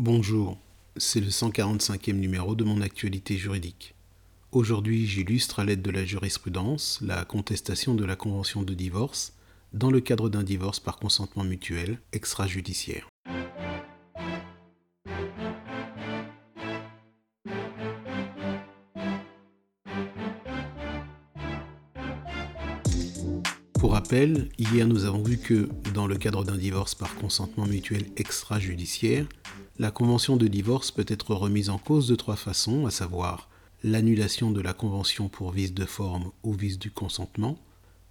Bonjour, c'est le 145e numéro de mon actualité juridique. Aujourd'hui, j'illustre à l'aide de la jurisprudence la contestation de la convention de divorce dans le cadre d'un divorce par consentement mutuel extrajudiciaire. Pour rappel, hier nous avons vu que dans le cadre d'un divorce par consentement mutuel extrajudiciaire, la convention de divorce peut être remise en cause de trois façons, à savoir l'annulation de la convention pour vice de forme ou vice du consentement,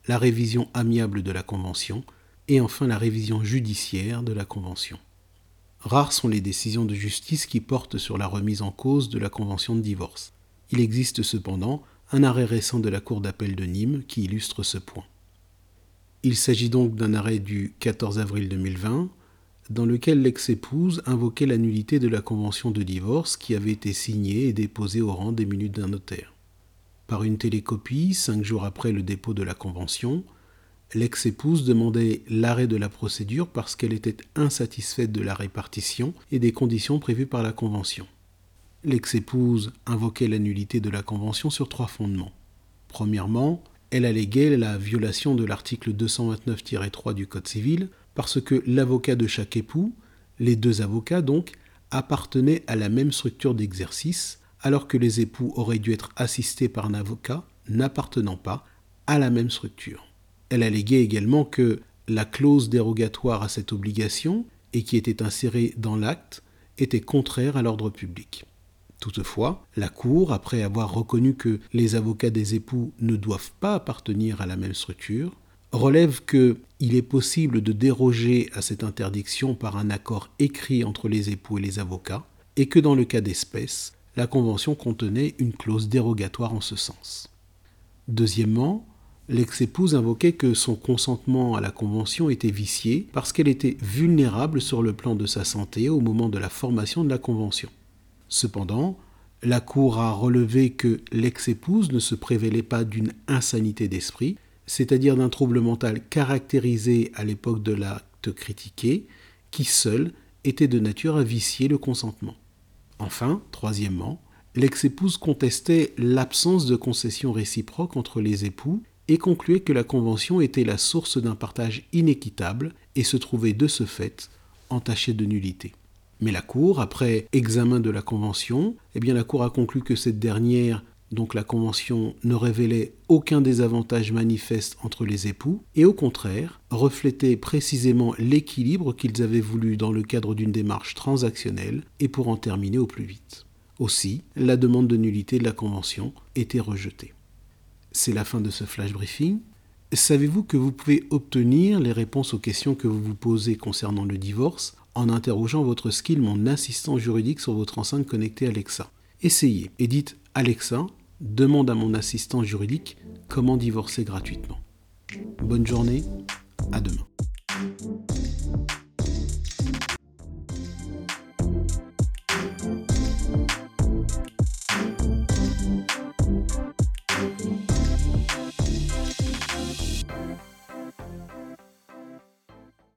la révision amiable de la convention et enfin la révision judiciaire de la convention. Rares sont les décisions de justice qui portent sur la remise en cause de la convention de divorce. Il existe cependant un arrêt récent de la Cour d'appel de Nîmes qui illustre ce point. Il s'agit donc d'un arrêt du 14 avril 2020 dans lequel l'ex-épouse invoquait la nullité de la convention de divorce qui avait été signée et déposée au rang des minutes d'un notaire. Par une télécopie, cinq jours après le dépôt de la convention, l'ex-épouse demandait l'arrêt de la procédure parce qu'elle était insatisfaite de la répartition et des conditions prévues par la convention. L'ex-épouse invoquait la nullité de la convention sur trois fondements. Premièrement, elle alléguait la violation de l'article 229-3 du Code civil parce que l'avocat de chaque époux, les deux avocats donc, appartenaient à la même structure d'exercice, alors que les époux auraient dû être assistés par un avocat n'appartenant pas à la même structure. Elle alléguait également que la clause dérogatoire à cette obligation, et qui était insérée dans l'acte, était contraire à l'ordre public. Toutefois, la Cour, après avoir reconnu que les avocats des époux ne doivent pas appartenir à la même structure, relève qu'il est possible de déroger à cette interdiction par un accord écrit entre les époux et les avocats, et que dans le cas d'espèce, la Convention contenait une clause dérogatoire en ce sens. Deuxièmement, l'ex-épouse invoquait que son consentement à la Convention était vicié parce qu'elle était vulnérable sur le plan de sa santé au moment de la formation de la Convention. Cependant, la Cour a relevé que l'ex-épouse ne se prévélait pas d'une insanité d'esprit, c'est-à-dire d'un trouble mental caractérisé à l'époque de l'acte critiqué, qui seul était de nature à vicier le consentement. Enfin, troisièmement, l'ex-épouse contestait l'absence de concession réciproque entre les époux et concluait que la convention était la source d'un partage inéquitable et se trouvait de ce fait entachée de nullité. Mais la Cour, après examen de la Convention, eh a conclu que cette dernière, donc la Convention, ne révélait aucun désavantage manifeste entre les époux, et au contraire, reflétait précisément l'équilibre qu'ils avaient voulu dans le cadre d'une démarche transactionnelle, et pour en terminer au plus vite. Aussi, la demande de nullité de la Convention était rejetée. C'est la fin de ce flash briefing. Savez-vous que vous pouvez obtenir les réponses aux questions que vous vous posez concernant le divorce en interrogeant votre skill Mon assistant juridique sur votre enceinte connectée Alexa. Essayez et dites Alexa, demande à mon assistant juridique comment divorcer gratuitement. Bonne journée, à demain.